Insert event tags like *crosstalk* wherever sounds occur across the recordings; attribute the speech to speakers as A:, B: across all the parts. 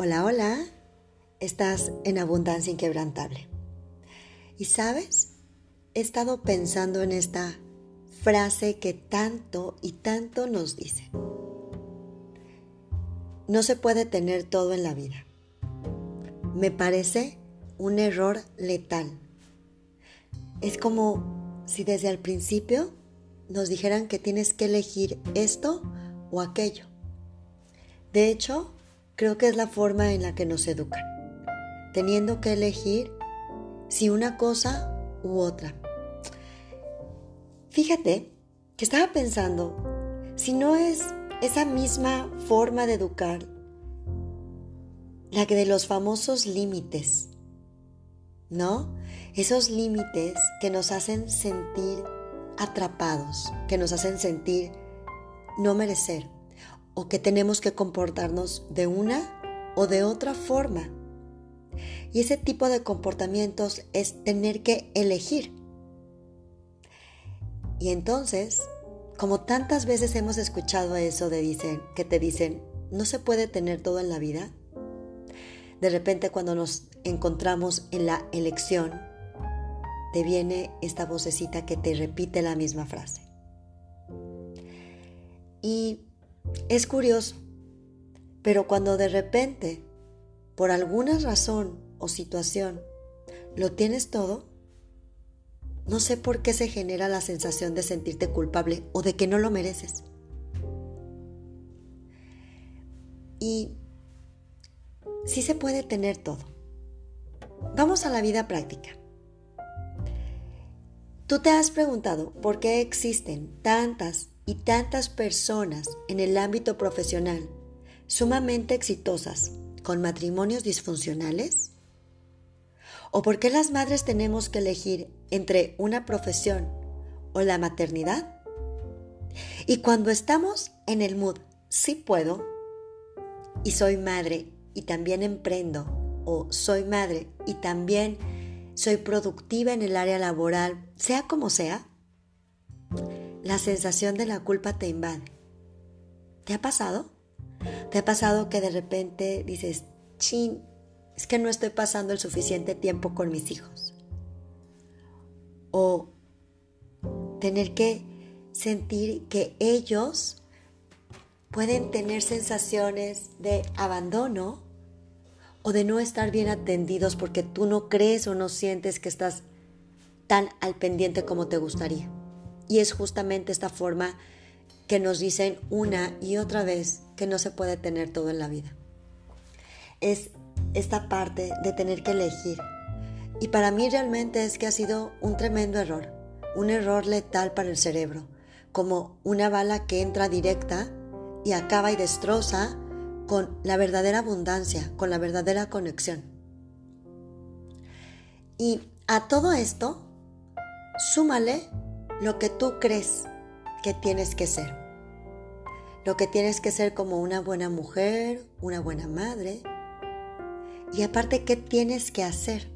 A: Hola, hola, estás en abundancia inquebrantable. Y sabes, he estado pensando en esta frase que tanto y tanto nos dice. No se puede tener todo en la vida. Me parece un error letal. Es como si desde el principio nos dijeran que tienes que elegir esto o aquello. De hecho, Creo que es la forma en la que nos educan, teniendo que elegir si una cosa u otra. Fíjate que estaba pensando, si no es esa misma forma de educar la que de los famosos límites, ¿no? Esos límites que nos hacen sentir atrapados, que nos hacen sentir no merecer, o que tenemos que comportarnos de una o de otra forma. Y ese tipo de comportamientos es tener que elegir. Y entonces, como tantas veces hemos escuchado eso de dicen, que te dicen, no se puede tener todo en la vida, de repente cuando nos encontramos en la elección, te viene esta vocecita que te repite la misma frase. Y es curioso, pero cuando de repente, por alguna razón o situación, lo tienes todo, no sé por qué se genera la sensación de sentirte culpable o de que no lo mereces. Y sí se puede tener todo. Vamos a la vida práctica. Tú te has preguntado por qué existen tantas y tantas personas en el ámbito profesional sumamente exitosas con matrimonios disfuncionales? ¿O por qué las madres tenemos que elegir entre una profesión o la maternidad? Y cuando estamos en el mood, sí puedo, y soy madre y también emprendo, o soy madre y también soy productiva en el área laboral, sea como sea, la sensación de la culpa te invade. ¿Te ha pasado? ¿Te ha pasado que de repente dices, chin, es que no estoy pasando el suficiente tiempo con mis hijos? O tener que sentir que ellos pueden tener sensaciones de abandono o de no estar bien atendidos porque tú no crees o no sientes que estás tan al pendiente como te gustaría. Y es justamente esta forma que nos dicen una y otra vez que no se puede tener todo en la vida. Es esta parte de tener que elegir. Y para mí realmente es que ha sido un tremendo error, un error letal para el cerebro, como una bala que entra directa y acaba y destroza con la verdadera abundancia, con la verdadera conexión. Y a todo esto, súmale lo que tú crees que tienes que ser. Lo que tienes que ser como una buena mujer, una buena madre. Y aparte, ¿qué tienes que hacer?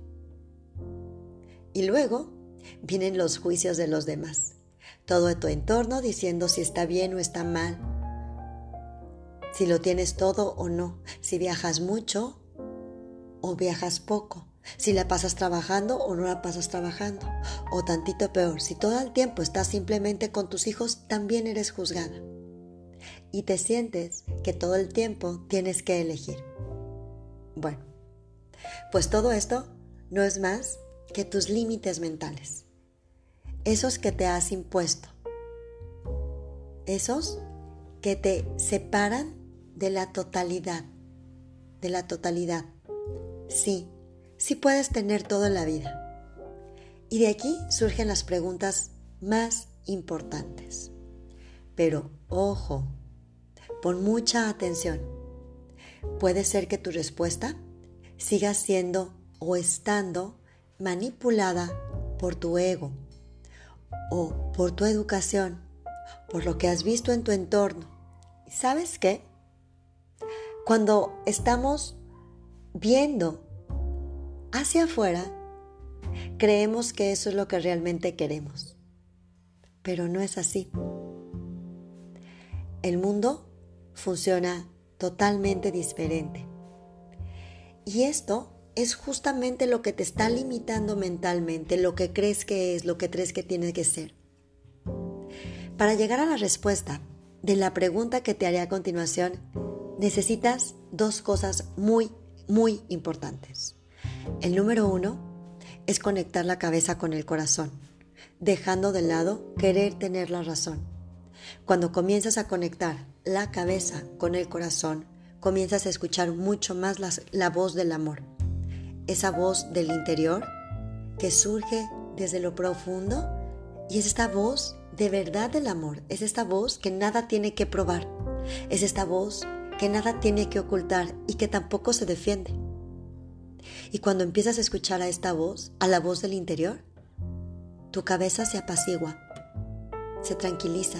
A: Y luego vienen los juicios de los demás. Todo tu entorno diciendo si está bien o está mal. Si lo tienes todo o no. Si viajas mucho o viajas poco si la pasas trabajando o no la pasas trabajando. O tantito peor, si todo el tiempo estás simplemente con tus hijos, también eres juzgada. Y te sientes que todo el tiempo tienes que elegir. Bueno, pues todo esto no es más que tus límites mentales. Esos que te has impuesto. Esos que te separan de la totalidad. De la totalidad. Sí, si puedes tener todo en la vida. Y de aquí surgen las preguntas más importantes. Pero ojo, pon mucha atención. Puede ser que tu respuesta siga siendo o estando manipulada por tu ego o por tu educación, por lo que has visto en tu entorno. ¿Sabes qué? Cuando estamos viendo hacia afuera, creemos que eso es lo que realmente queremos. Pero no es así. El mundo funciona totalmente diferente. Y esto es justamente lo que te está limitando mentalmente, lo que crees que es, lo que crees que tiene que ser. Para llegar a la respuesta de la pregunta que te haré a continuación, necesitas dos cosas muy, muy importantes. El número uno es conectar la cabeza con el corazón, dejando de lado querer tener la razón. Cuando comienzas a conectar la cabeza con el corazón, comienzas a escuchar mucho más la, voz del amor, esa voz del interior que surge desde lo profundo y es esta voz de verdad del amor, es esta voz que nada tiene que probar, es esta voz que nada tiene que ocultar y que tampoco se defiende. Y cuando empiezas a escuchar a esta voz, a la voz del interior, tu cabeza se apacigua, se tranquiliza,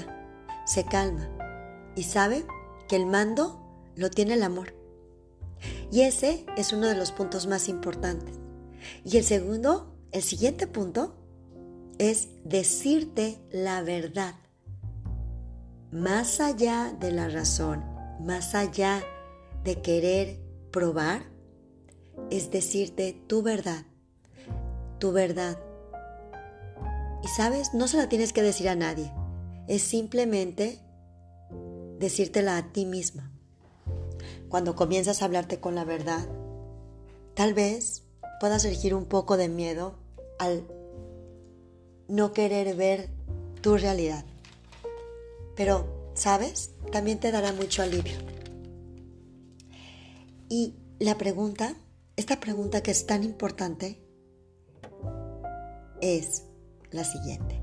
A: se calma y sabe que el mando lo tiene el amor. Y ese es uno de los puntos más importantes. Y el segundo, el siguiente punto, es decirte la verdad. Más allá de la razón, más allá de querer probar, es decirte tu verdad, tu verdad. Y sabes, no se la tienes que decir a nadie, es simplemente decírtela a ti misma. Cuando comienzas a hablarte con la verdad, tal vez pueda surgir un poco de miedo al no querer ver tu realidad. Pero, ¿sabes? También te dará mucho alivio. Y la pregunta, esta pregunta que es tan importante, es la siguiente.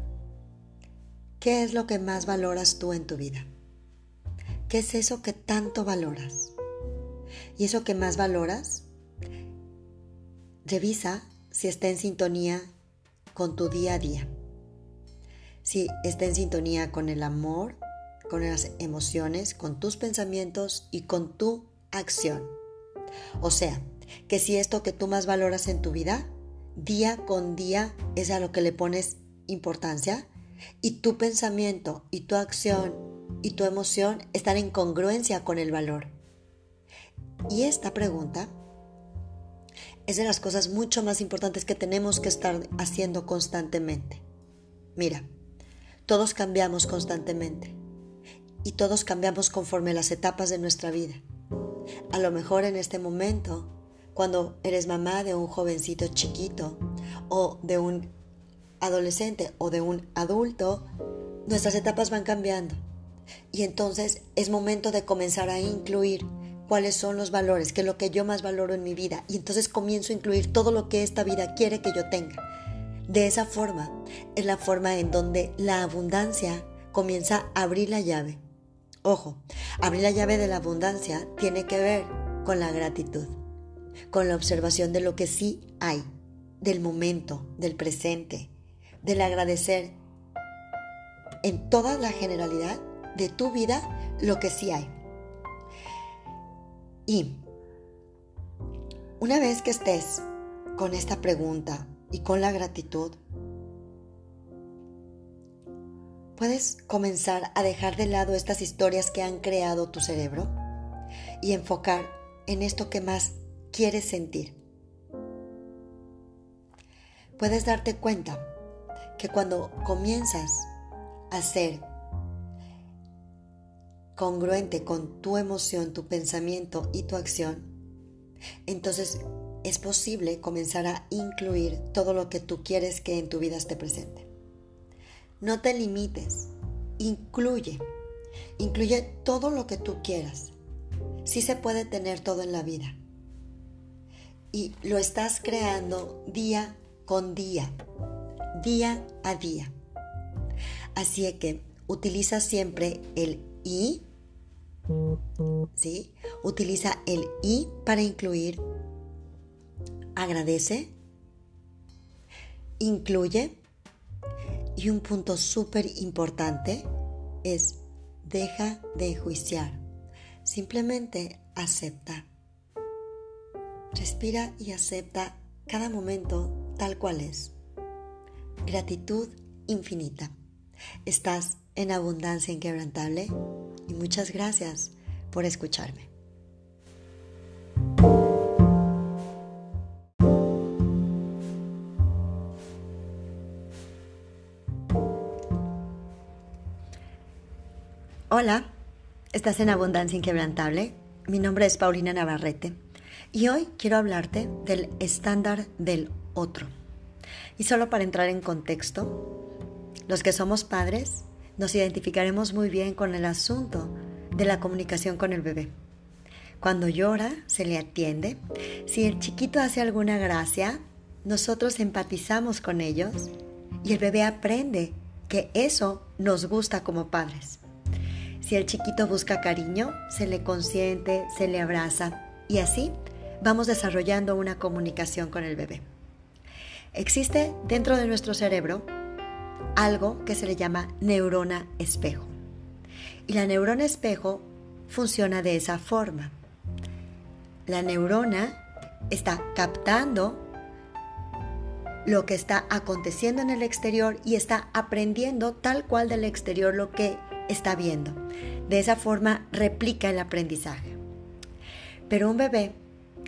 A: ¿Qué es lo que más valoras tú en tu vida? ¿Qué es eso que tanto valoras? Y eso que más valoras, revisa si está en sintonía con tu día a día. Si está en sintonía con el amor, con las emociones, con tus pensamientos y con tu acción. O sea, que si esto que tú más valoras en tu vida, día con día es a lo que le pones importancia y tu pensamiento y tu acción y tu emoción están en congruencia con el valor? Y esta pregunta es de las cosas mucho más importantes que tenemos que estar haciendo constantemente. Mira, todos cambiamos constantemente y todos cambiamos conforme las etapas de nuestra vida. A lo mejor en este momento, cuando eres mamá de un jovencito chiquito o de un adolescente o de un adulto, nuestras etapas van cambiando. Y entonces es momento de comenzar a incluir cuáles son los valores, qué es lo que yo más valoro en mi vida. Y entonces comienzo a incluir todo lo que esta vida quiere que yo tenga. De esa forma es la forma en donde la abundancia comienza a abrir la llave. Ojo, abrir la llave de la abundancia tiene que ver con la gratitud, con la observación de lo que sí hay, del momento, del presente, del agradecer en toda la generalidad de tu vida lo que sí hay. Y una vez que estés con esta pregunta y con la gratitud, puedes comenzar a dejar de lado estas historias que han creado tu cerebro y enfocar en esto que más quieres sentir. Puedes darte cuenta que cuando comienzas a ser congruente con tu emoción, tu pensamiento y tu acción, entonces es posible comenzar a incluir todo lo que tú quieres que en tu vida esté presente. No te limites, incluye, incluye todo lo que tú quieras. Sí se puede tener todo en la vida. Y lo estás creando día con día, día a día. Así que utiliza siempre el y ¿sí? Utiliza el y para incluir. Agradece. Incluye. Y un punto súper importante es deja de juiciar. Simplemente acepta. Respira y acepta cada momento tal cual es. Gratitud infinita. Estás en abundancia inquebrantable y muchas gracias por escucharme. Hola, estás en Abundancia Inquebrantable. Mi nombre es Paulina Navarrete y hoy quiero hablarte del estándar del otro. Y solo para entrar en contexto, los que somos padres nos identificaremos muy bien con el asunto de la comunicación con el bebé. Cuando llora, se le atiende. Si el chiquito hace alguna gracia, nosotros empatizamos con ellos y el bebé aprende que eso nos gusta como padres. Si el chiquito busca cariño, se le consiente, se le abraza y así vamos desarrollando una comunicación con el bebé. Existe dentro de nuestro cerebro algo que se le llama neurona espejo. Y la neurona espejo funciona de esa forma. La neurona está captando lo que está aconteciendo en el exterior y está aprendiendo tal cual del exterior lo que está viendo. De esa forma replica el aprendizaje. Pero un bebé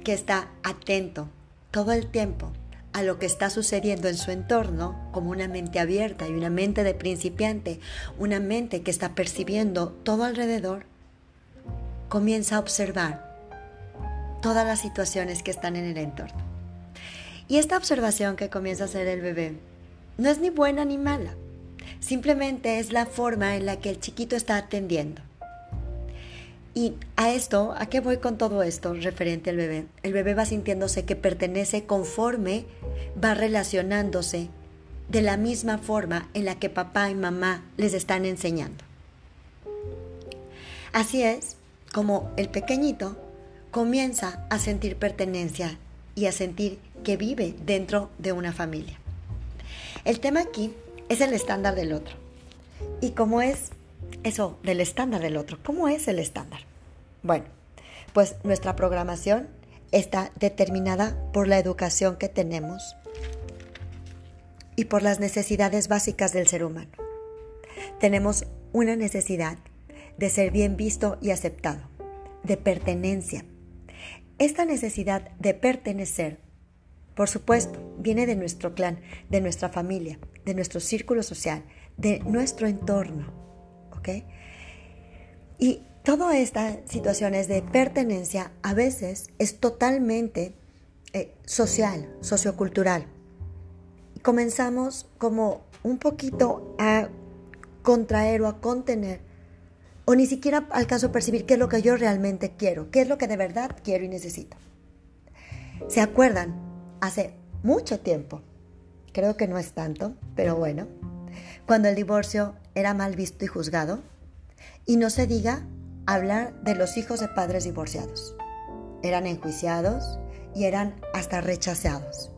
A: que está atento todo el tiempo a lo que está sucediendo en su entorno, como una mente abierta y una mente de principiante, una mente que está percibiendo todo alrededor, comienza a observar todas las situaciones que están en el entorno. Y esta observación que comienza a hacer el bebé no es ni buena ni mala, Simplemente es la forma en la que el chiquito está atendiendo. Y a esto, ¿a qué voy con todo esto referente al bebé? El bebé va sintiéndose que pertenece conforme va relacionándose de la misma forma en la que papá y mamá les están enseñando. Así es como el pequeñito comienza a sentir pertenencia y a sentir que vive dentro de una familia. El tema aquí es el estándar del otro. ¿Y cómo es eso del estándar del otro? ¿Cómo es el estándar? Bueno, pues nuestra programación está determinada por la educación que tenemos y por las necesidades básicas del ser humano. Tenemos una necesidad de ser bien visto y aceptado, de pertenencia. Esta necesidad de pertenecer por supuesto, viene de nuestro clan, de nuestra familia, de nuestro círculo social, de nuestro entorno. ¿Ok? Y todas estas situaciones de pertenencia a veces es totalmente eh, social, sociocultural. Comenzamos como un poquito a contraer o a contener, o ni siquiera alcanzo a percibir qué es lo que yo realmente quiero, qué es lo que de verdad quiero y necesito. ¿Se acuerdan? hace mucho tiempo. Creo que no es tanto, pero bueno. Cuando el divorcio era mal visto y juzgado. Y no se diga hablar de los hijos de padres divorciados. Eran enjuiciados y eran hasta rechazados.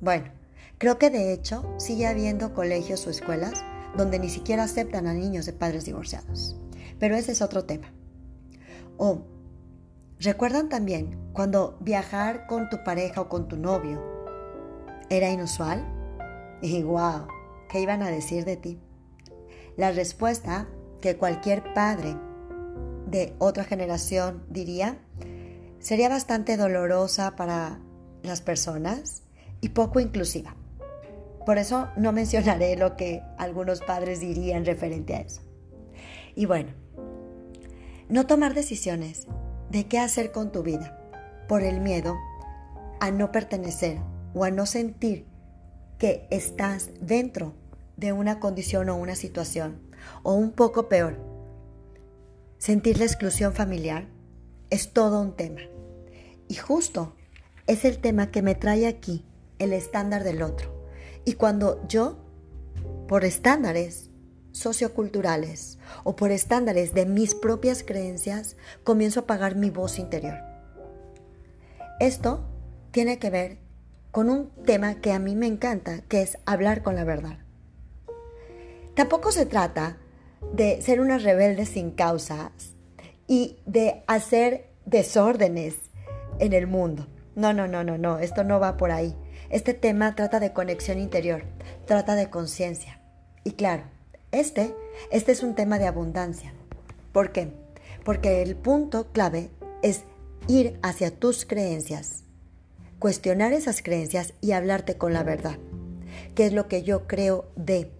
A: Bueno, creo que de hecho sigue habiendo colegios o escuelas donde ni siquiera aceptan a niños de padres divorciados. Pero ese es otro tema. O ¿Recuerdan también cuando viajar con tu pareja o con tu novio era inusual? Y wow, ¿qué iban a decir de ti? La respuesta que cualquier padre de otra generación diría sería bastante dolorosa para las personas y poco inclusiva. Por eso no *laughs* mencionaré lo que algunos padres dirían referente a eso. Y bueno, no tomar decisiones de qué hacer con tu vida por el miedo a no pertenecer o a no sentir que estás dentro de una condición o una situación, o un poco peor, sentir la exclusión familiar es todo un tema. Y justo es el tema que me trae aquí el estándar del otro. Y cuando yo, por estándares, socioculturales o por estándares de mis propias creencias, comienzo a apagar mi voz interior. Esto tiene que ver con un tema que a mí me encanta, que es hablar con la verdad. Tampoco se trata de ser una rebelde sin causas y de hacer desórdenes en el mundo. No, no, no, no, no, esto no va por ahí. Este tema trata de conexión interior, trata de conciencia. Y claro, este, este es un tema de abundancia. ¿Por qué? Porque el punto clave es ir hacia tus creencias, cuestionar esas creencias y hablarte con la verdad. ¿Qué es lo que yo creo de?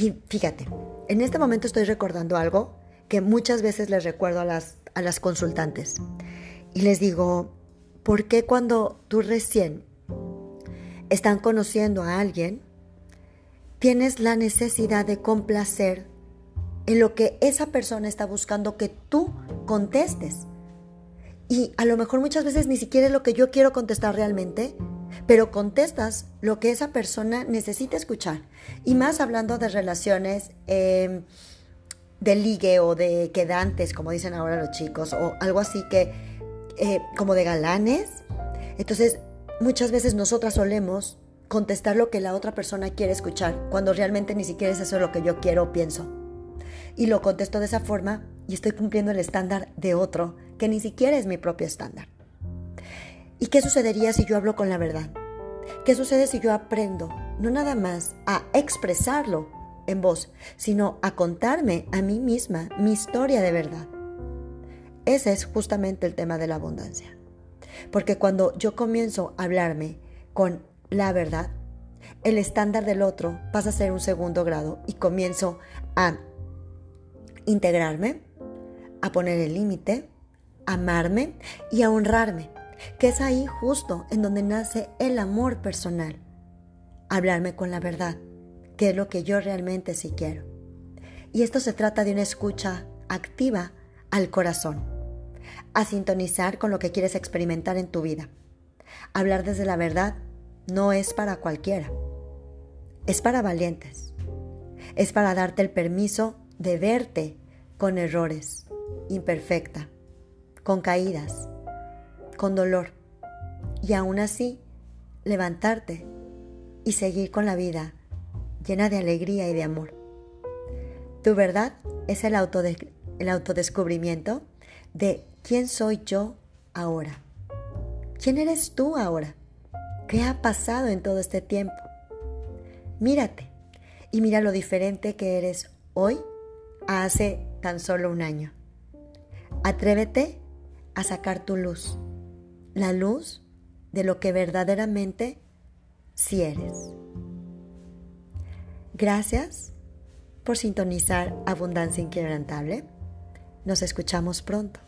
A: Y fíjate, en este momento estoy recordando algo que muchas veces les recuerdo a las, a las consultantes. Y les digo, ¿por qué cuando tú recién están conociendo a alguien, tienes la necesidad de complacer en lo que esa persona está buscando que tú contestes? Y a lo mejor muchas veces ni siquiera es lo que yo quiero contestar realmente, pero contestas lo que esa persona necesita escuchar. Y más hablando de relaciones em, de ligue o de quedantes, como dicen ahora los chicos, o algo así que, eh, como de galanes. Entonces, muchas veces nosotras solemos contestar lo que la otra persona quiere escuchar, cuando realmente ni siquiera es eso lo que yo quiero o pienso. Y lo contesto de esa forma y estoy cumpliendo el estándar de otro que ni siquiera es mi propio estándar. ¿Y qué sucedería si yo hablo con la verdad? ¿Qué sucede si yo aprendo no nada más a expresarlo en voz, sino a contarme a mí misma mi historia de verdad? Ese es justamente el tema de la abundancia. Porque cuando yo comienzo a hablarme con la verdad, el estándar del otro pasa a ser un segundo grado y comienzo a integrarme, a poner el límite, amarme y a honrarme, que es ahí justo en donde nace el amor personal. Hablarme con la verdad, que es lo que yo realmente sí quiero. Y esto se trata de una escucha activa al corazón, a sintonizar con lo que quieres experimentar en tu vida. Hablar desde la verdad no es para cualquiera, es para valientes, es para darte el permiso de verte con errores, imperfecta, con caídas, con dolor, y aún así levantarte y seguir con la vida llena de alegría y de amor. Tu verdad es el, el autodescubrimiento de quién soy yo ahora. ¿Quién eres tú ahora? ¿Qué ha pasado en todo este tiempo? Mírate y mira lo diferente que eres hoy a hace tan solo un año. Atrévete a sacar tu luz, la luz de lo que verdaderamente sí eres. Gracias por sintonizar Abundancia Inquebrantable. Nos escuchamos pronto.